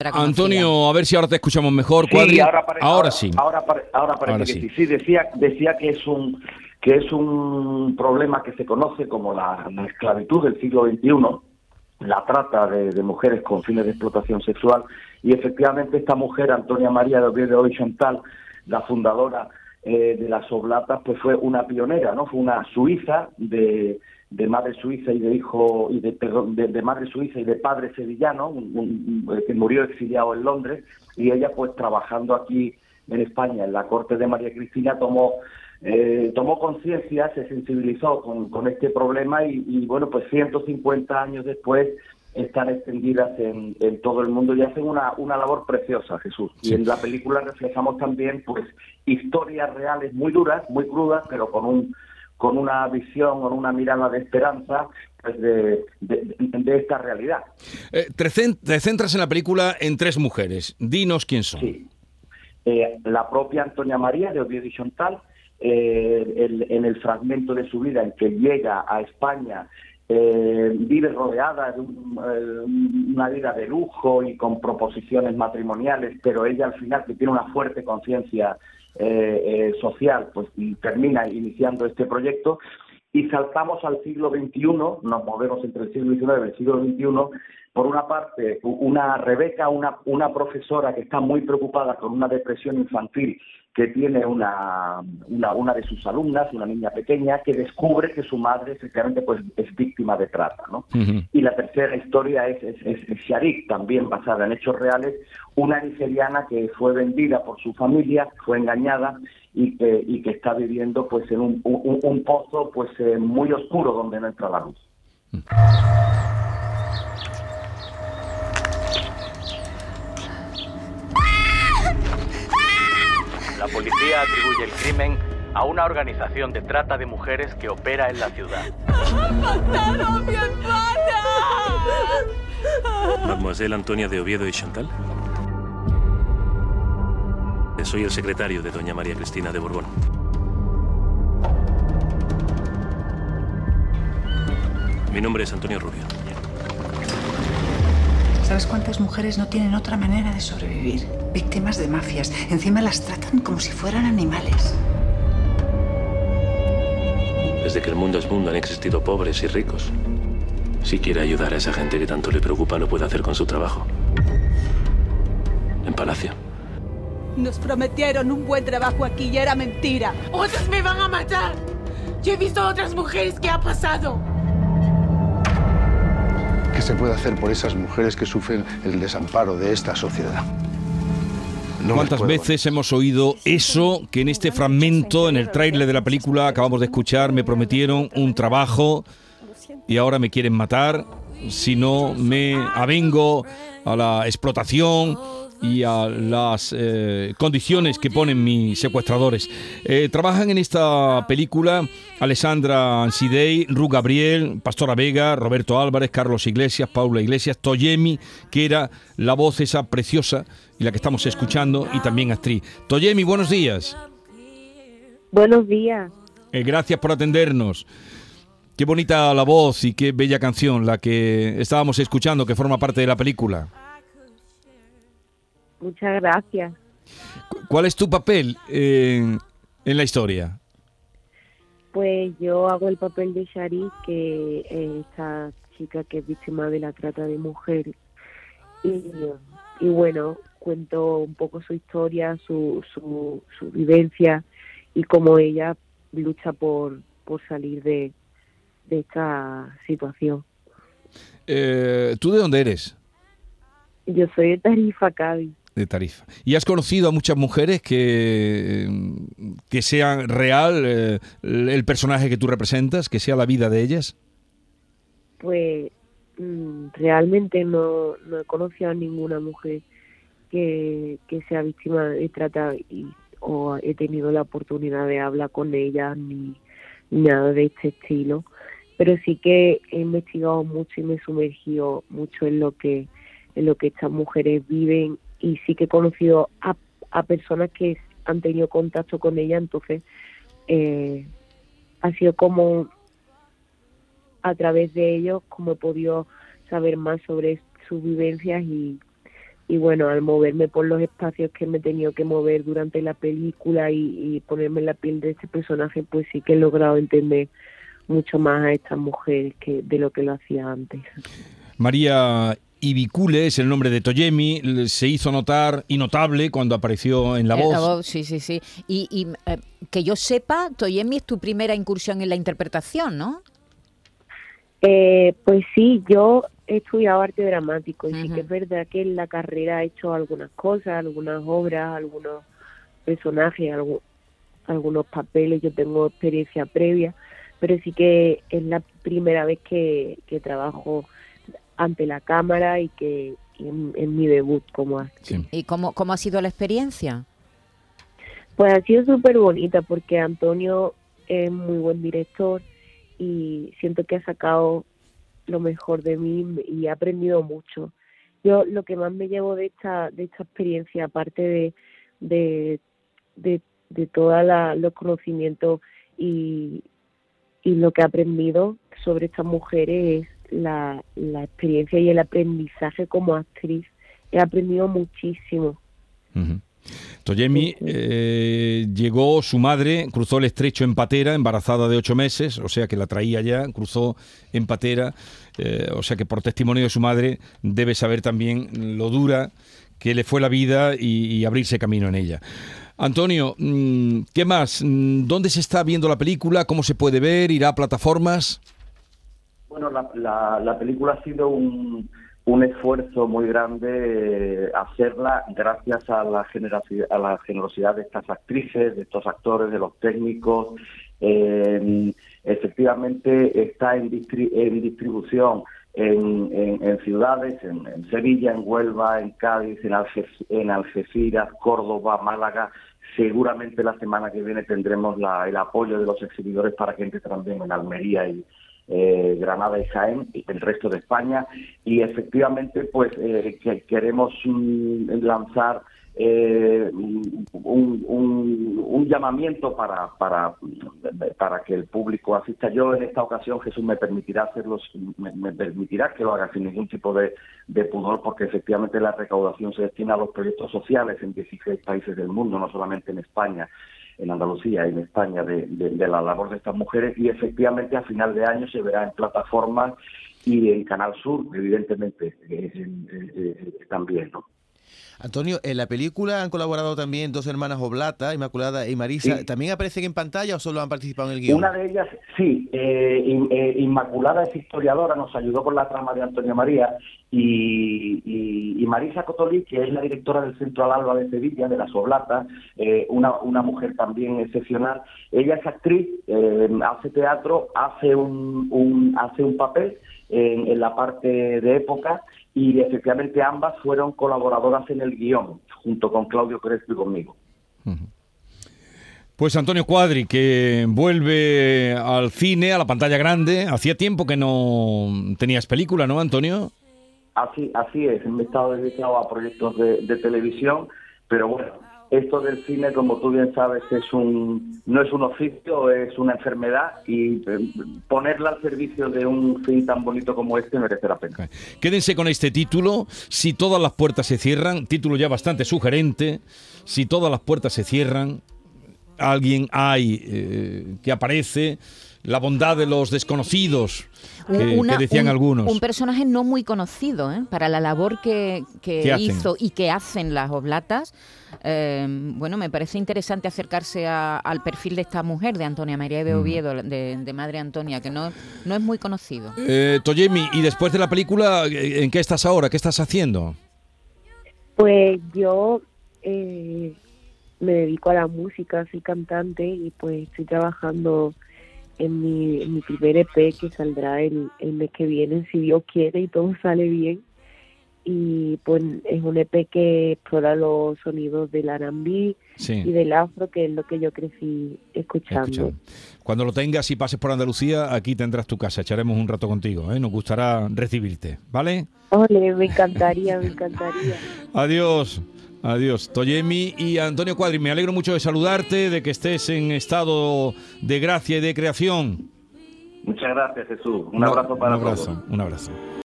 Antonio, a ver si ahora te escuchamos mejor. Sí, ahora, parece, ahora, sí. Ahora, ahora parece que sí. sí. decía, decía que es un que es un problema que se conoce como la, esclavitud del siglo XXI, la trata de, mujeres con fines de explotación sexual, y efectivamente esta mujer, Antonia María de Oviedo y Chantal, la fundadora eh, de las Oblatas, pues fue una pionera, ¿no? Fue una suiza de, de madre suiza y de hijo y de, de, madre suiza y de padre sevillano que murió exiliado en Londres y ella pues trabajando aquí en España en la corte de María Cristina tomó eh, tomó conciencia se sensibilizó con, con este problema y, bueno pues 150 años después están extendidas en, en, todo el mundo y hacen una, una labor preciosa, Jesús. Y en la película reflejamos también pues historias reales muy duras, muy crudas, pero con un con una visión, con una mirada de esperanza pues, de, esta realidad. Eh, te, centras en la película en tres mujeres. Dinos quién son. Sí. Eh, la propia Antonia María de Oviedo y Chantal, eh, en el fragmento de su vida en que llega a España vive rodeada de una vida de lujo y con proposiciones matrimoniales, pero ella al final que tiene una fuerte conciencia eh, eh, social, pues termina iniciando este proyecto. Y saltamos al siglo XXI, nos movemos entre el siglo XIX y el siglo XXI, por una parte, una Rebeca, una, una profesora que está muy preocupada con una depresión infantil que tiene una, una, una, de sus alumnas, una niña pequeña, que descubre que su madre efectivamente pues, es víctima de trata. ¿no? Y la tercera historia es, es, Sharik, también basada en hechos reales, una nigeriana que fue vendida por su familia, fue engañada y que, y que está viviendo pues en un, un, pozo pues eh, muy oscuro donde no entra la luz. La policía atribuye el crimen a una organización de trata de mujeres que opera en la ciudad. ¡Mataron a mi hermana! Mademoiselle Antonia de Oviedo y Chantal. Soy el secretario de doña María Cristina de Borbón. Mi nombre es Antonio Rubio. ¿Sabes cuántas mujeres no tienen otra manera de sobrevivir? Víctimas de mafias. Encima las tratan como si fueran animales. Desde que el mundo es mundo han existido pobres y ricos. Si quiere ayudar a esa gente que tanto le preocupa, lo puede hacer con su trabajo. En Palacio. Nos prometieron un buen trabajo aquí y era mentira. ¡Otras me van a matar! Yo he visto a otras mujeres que ha pasado. ¿Qué se puede hacer por esas mujeres que sufren el desamparo de esta sociedad? ¿Cuántas veces hemos oído eso que en este fragmento, en el tráiler de la película acabamos de escuchar, me prometieron un trabajo y ahora me quieren matar si no me avengo a la explotación y a las eh, condiciones que ponen mis secuestradores. Eh, trabajan en esta película Alessandra Ansidei, Ru Gabriel, Pastora Vega, Roberto Álvarez, Carlos Iglesias, Paula Iglesias, Toyemi, que era la voz esa preciosa y la que estamos escuchando, y también actriz. Toyemi, buenos días. Buenos días. Eh, gracias por atendernos. Qué bonita la voz y qué bella canción la que estábamos escuchando, que forma parte de la película. Muchas gracias. ¿Cuál es tu papel en, la historia? Pues yo hago el papel de Shari, que es esta chica que es víctima de la trata de mujeres. Y, bueno, cuento un poco su historia, su, su, su vivencia y cómo ella lucha por, por salir de, de esta situación. Eh, ¿Tú de dónde eres? Yo soy de Tarifa, Cádiz de Tarifa. ¿Y has conocido a muchas mujeres que, que sean real eh, el personaje que tú representas, que sea la vida de ellas? Pues mm, realmente no, no he conocido a ninguna mujer que, que sea víctima de trata y, o he tenido la oportunidad de hablar con ellas ni, ni nada de este estilo. Pero sí que he investigado mucho y me he sumergido mucho en lo que en lo que estas mujeres viven y sí que he conocido a, a personas que han tenido contacto con ella, entonces eh, ha sido como a través de ellos como he podido saber más sobre sus vivencias y y bueno, al moverme por los espacios que me he tenido que mover durante la película y, ponerme en la piel de este personaje, pues sí que he logrado entender mucho más a estas mujeres que de lo que lo hacía antes. María Ibicule es el nombre de Toyemi, se hizo notar y notable cuando apareció en La Voz. La voz sí, sí, sí. Y, eh, que yo sepa, Toyemi es tu primera incursión en la interpretación, ¿no? Eh, pues sí, yo he estudiado arte dramático y sí que es verdad que en la carrera he hecho algunas cosas, algunas obras, algunos personajes, algunos papeles, yo tengo experiencia previa, pero sí que es la primera vez que, trabajo ante la cámara y que en, mi debut como actriz. ¿Y cómo, cómo ha sido la experiencia? Pues ha sido súper bonita porque Antonio es muy buen director y siento que ha sacado lo mejor de mí y he aprendido mucho. Yo lo que más me llevo de esta de esta experiencia, aparte de de, de, de todos los conocimientos y, y lo que he aprendido sobre estas mujeres es la, la experiencia y el aprendizaje como actriz. He aprendido muchísimo. Toyemi eh, llegó su madre, cruzó el estrecho en patera, embarazada de ocho meses, o sea que la traía ya, cruzó en patera, eh, o sea que por testimonio de su madre debe saber también lo dura que le fue la vida y, abrirse camino en ella. Antonio, mm, ¿qué más? Mm, ¿Dónde se está viendo la película? ¿Cómo se puede ver? ¿Irá a plataformas? Bueno, la, la película ha sido un esfuerzo muy grande hacerla gracias a la, a la generosidad de estas actrices, de estos actores, de los técnicos. Eh, efectivamente está en, en distribución en, ciudades, en, Sevilla, en Huelva, en Cádiz, en, en Algeciras, Córdoba, Málaga. Seguramente la semana que viene tendremos la, el apoyo de los exhibidores para que entre también en Almería y, eh, Granada y Jaén y el resto de España y efectivamente pues eh, que queremos mm, lanzar eh, un, llamamiento para, para, para que el público asista. Yo en esta ocasión, Jesús, me permitirá hacerlos, me, permitirá que lo haga sin ningún tipo de, de, pudor, porque efectivamente la recaudación se destina a los proyectos sociales en 16 países del mundo, no solamente en España en Andalucía en España de, la labor de estas mujeres y efectivamente a final de año se verá en plataformas y en Canal Sur, evidentemente, eh, eh, eh, también, ¿no? Antonio, en la película han colaborado también dos hermanas Oblata, Inmaculada y Marisa. ¿También aparecen en pantalla o solo han participado en el guion? Una de ellas, sí. Eh, eh, Inmaculada es historiadora, nos ayudó con la trama de Antonio María. Y, Marisa Cotolí, que es la directora del Centro Al Alba de Sevilla, de las Oblatas, eh, una, una mujer también excepcional. Ella es actriz, hace teatro, hace un, un, hace un papel en, la parte de época y efectivamente ambas fueron colaboradoras en el guion, junto con Claudio Crespo y conmigo. Pues Antonio Cuadri, que vuelve al cine, a la pantalla grande. Hacía tiempo que no tenías película, ¿no, Antonio? Así, así es, me he estado dedicado a proyectos de, televisión, pero bueno, esto del cine, como tú bien sabes, es un no es un oficio, es una enfermedad y eh, ponerla al servicio de un fin tan bonito como este merece la pena. Quédense con este título, Si todas las puertas se cierran, título ya bastante sugerente, Si todas las puertas se cierran, alguien hay eh, que aparece, la bondad de los desconocidos, que, decían algunos. Un personaje no muy conocido, ¿eh? para la labor que, hizo y que hacen las oblatas. Eh, bueno, me parece interesante acercarse al perfil de esta mujer, de Antonia María de Oviedo, de, Madre Antonia, que no, no es muy conocido. Eh, Toyemi, ¿y después de la película, en qué estás ahora? ¿Qué estás haciendo? Pues yo eh, me dedico a la música, soy cantante y pues estoy trabajando en mi, mi primer EP que saldrá el, el mes que viene, si Dios quiere y todo sale bien. Y pues es un EP que explora los sonidos del R&B y del afro, que es lo que yo crecí escuchando. Cuando lo tengas y pases por Andalucía, aquí tendrás tu casa, echaremos un rato contigo, ¿eh? nos gustará recibirte, ¿vale? Ole, me encantaría, me encantaría. Adiós. Adiós, Toyemi y Antonio Cuadri. Me alegro mucho de saludarte, de que estés en estado de gracia y de creación. Muchas gracias, Jesús. Un abrazo para un abrazo, todos. Un abrazo.